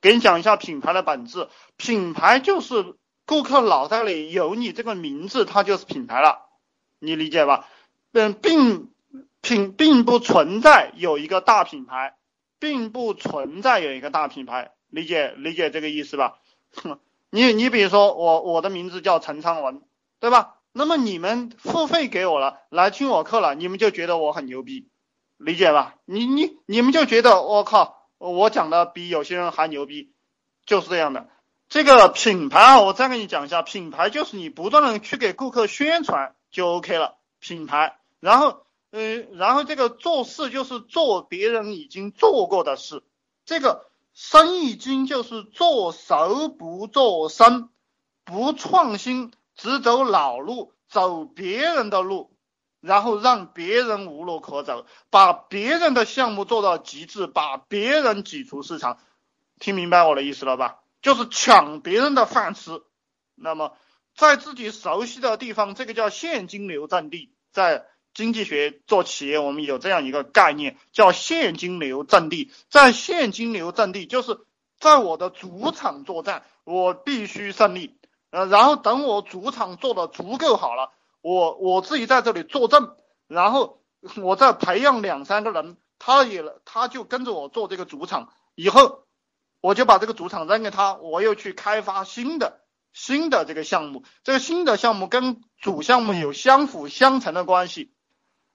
给你讲一下品牌的本质，品牌就是顾客脑袋里有你这个名字，它就是品牌了，你理解吧？嗯，并品并不存在有一个大品牌，并不存在有一个大品牌，理解理解这个意思吧？你你比如说我我的名字叫陈昌文，对吧？那么你们付费给我了，来听我课了，你们就觉得我很牛逼，理解吧？你你你们就觉得我靠，我讲的比有些人还牛逼，就是这样的。这个品牌啊，我再跟你讲一下，品牌就是你不断的去给顾客宣传就 OK 了，品牌。然后，嗯，然后这个做事就是做别人已经做过的事，这个生意经就是做熟不做生，不创新。只走老路，走别人的路，然后让别人无路可走，把别人的项目做到极致，把别人挤出市场。听明白我的意思了吧？就是抢别人的饭吃。那么，在自己熟悉的地方，这个叫现金流阵地。在经济学做企业，我们有这样一个概念，叫现金流阵地。在现金流阵地，就是在我的主场作战，我必须胜利。呃，然后等我主场做的足够好了，我我自己在这里坐镇，然后我再培养两三个人，他也他就跟着我做这个主场，以后我就把这个主场扔给他，我又去开发新的新的这个项目，这个新的项目跟主项目有相辅相成的关系，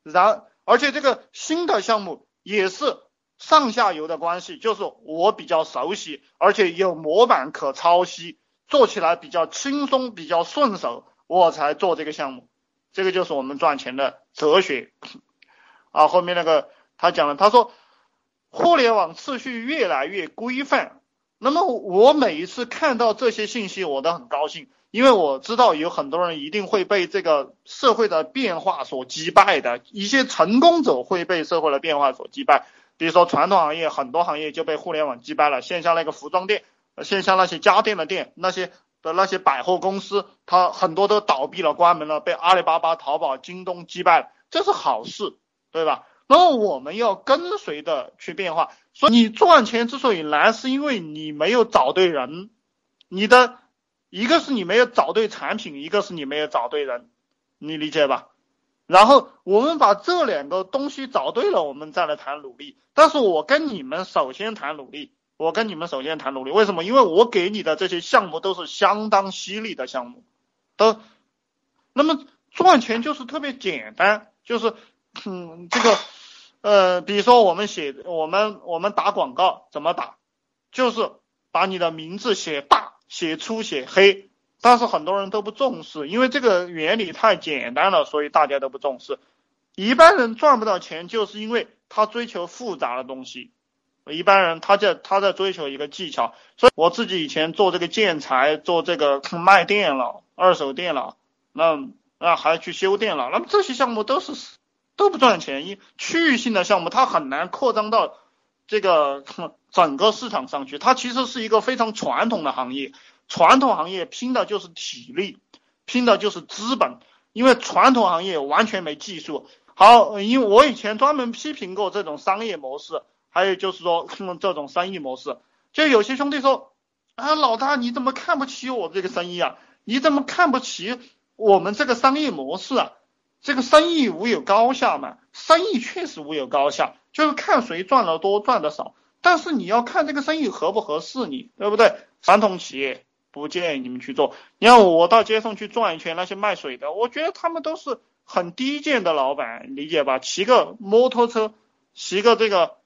然而且这个新的项目也是上下游的关系，就是我比较熟悉，而且有模板可抄袭。做起来比较轻松，比较顺手，我才做这个项目。这个就是我们赚钱的哲学啊。后面那个他讲了，他说互联网秩序越来越规范。那么我每一次看到这些信息，我都很高兴，因为我知道有很多人一定会被这个社会的变化所击败的。一些成功者会被社会的变化所击败，比如说传统行业，很多行业就被互联网击败了。线下那个服装店。线下那些家电的店，那些的那些百货公司，它很多都倒闭了、关门了，被阿里巴巴、淘宝、京东击败了，这是好事，对吧？那么我们要跟随的去变化。所以你赚钱之所以难，是因为你没有找对人，你的一个是你没有找对产品，一个是你没有找对人，你理解吧？然后我们把这两个东西找对了，我们再来谈努力。但是我跟你们首先谈努力。我跟你们首先谈努力，为什么？因为我给你的这些项目都是相当犀利的项目，都，那么赚钱就是特别简单，就是嗯这个呃，比如说我们写我们我们打广告怎么打，就是把你的名字写大写粗写黑，但是很多人都不重视，因为这个原理太简单了，所以大家都不重视。一般人赚不到钱，就是因为他追求复杂的东西。一般人他在他在追求一个技巧，所以我自己以前做这个建材，做这个卖电脑、二手电脑，那那还去修电脑，那么这些项目都是都不赚钱，一区域性的项目它很难扩张到这个整个市场上去，它其实是一个非常传统的行业，传统行业拼的就是体力，拼的就是资本，因为传统行业完全没技术。好，因为我以前专门批评过这种商业模式。还有就是说，这种生意模式，就有些兄弟说，啊，老大你怎么看不起我这个生意啊？你怎么看不起我们这个商业模式啊？这个生意无有高下嘛？生意确实无有高下，就是看谁赚的多，赚的少。但是你要看这个生意合不合适你，对不对？传统企业不建议你们去做。你看我到街上去转一圈，那些卖水的，我觉得他们都是很低贱的老板，理解吧？骑个摩托车，骑个这个。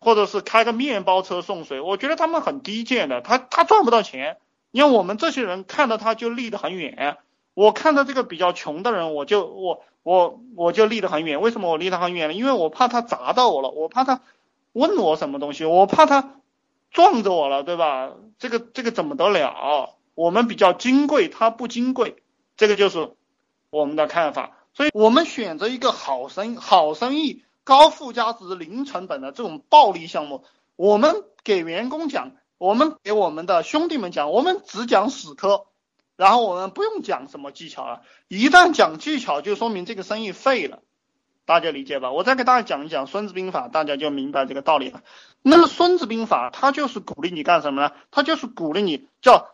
或者是开个面包车送水，我觉得他们很低贱的，他他赚不到钱。因为我们这些人看到他就离得很远，我看到这个比较穷的人，我就我我我就离得很远。为什么我离他很远呢？因为我怕他砸到我了，我怕他问我什么东西，我怕他撞着我了，对吧？这个这个怎么得了？我们比较金贵，他不金贵，这个就是我们的看法。所以我们选择一个好生好生意。高附加值、零成本的这种暴利项目，我们给员工讲，我们给我们的兄弟们讲，我们只讲死磕，然后我们不用讲什么技巧了。一旦讲技巧，就说明这个生意废了。大家理解吧？我再给大家讲一讲《孙子兵法》，大家就明白这个道理了。那么《孙子兵法》它就是鼓励你干什么呢？它就是鼓励你叫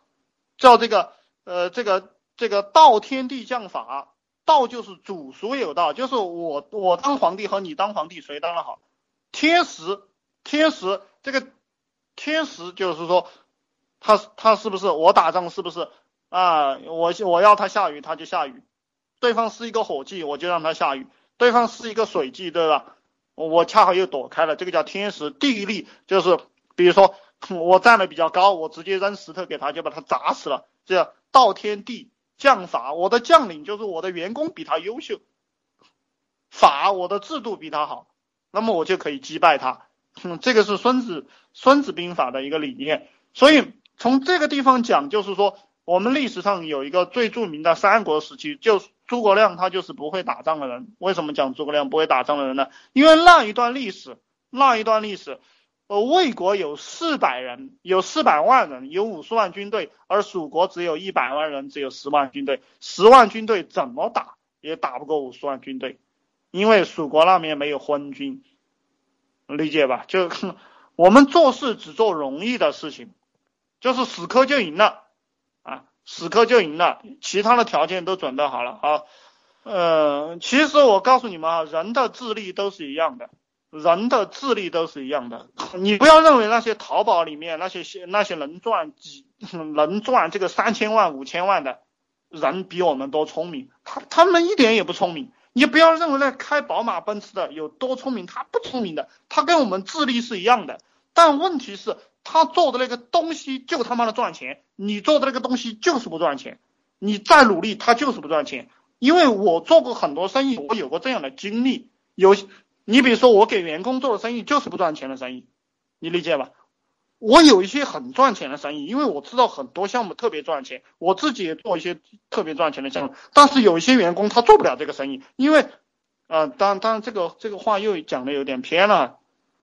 叫这个呃这个这个道天地将法，道就是主孰有道，就是我我当皇帝和你当皇帝谁当的好？天时天时这个天时就是说他他是不是我打仗是不是啊？我我要他下雨他就下雨，对方是一个火计我就让他下雨，对方是一个水计对吧？我恰好又躲开了，这个叫天时地利，就是比如说 我站的比较高，我直接扔石头给他就把他砸死了，这叫道天地将法，我的将领就是我的员工比他优秀，法我的制度比他好。那么我就可以击败他，嗯 这个是孙子孙子兵法的一个理念。所以从这个地方讲，就是说我们历史上有一个最著名的三国时期，就是诸葛亮，他就是不会打仗的人。为什么讲诸葛亮不会打仗的人呢？因为那一段历史，那一段历史，呃，魏国有四百人，有四百万人，有五十万军队，而蜀国只有一百万人，只有十万军队，十万军队怎么打也打不过五十万军队。因为蜀国那边没有昏君，理解吧？就我们做事只做容易的事情，就是死磕就赢了啊，死磕就赢了，其他的条件都准备好了啊。呃，其实我告诉你们啊，人的智力都是一样的，人的智力都是一样的。你不要认为那些淘宝里面那些那些能赚几 能赚这个三千万五千万的人比我们多聪明，他他们一点也不聪明。你不要认为那开宝马奔驰的有多聪明，他不聪明的，他跟我们智力是一样的。但问题是，他做的那个东西就他妈的赚钱，你做的那个东西就是不赚钱。你再努力，他就是不赚钱。因为我做过很多生意，我有过这样的经历。有，你比如说我给员工做的生意就是不赚钱的生意，你理解吧？我有一些很赚钱的生意，因为我知道很多项目特别赚钱，我自己也做一些特别赚钱的项目。但是有一些员工他做不了这个生意，因为，呃，当当然这个这个话又讲的有点偏了。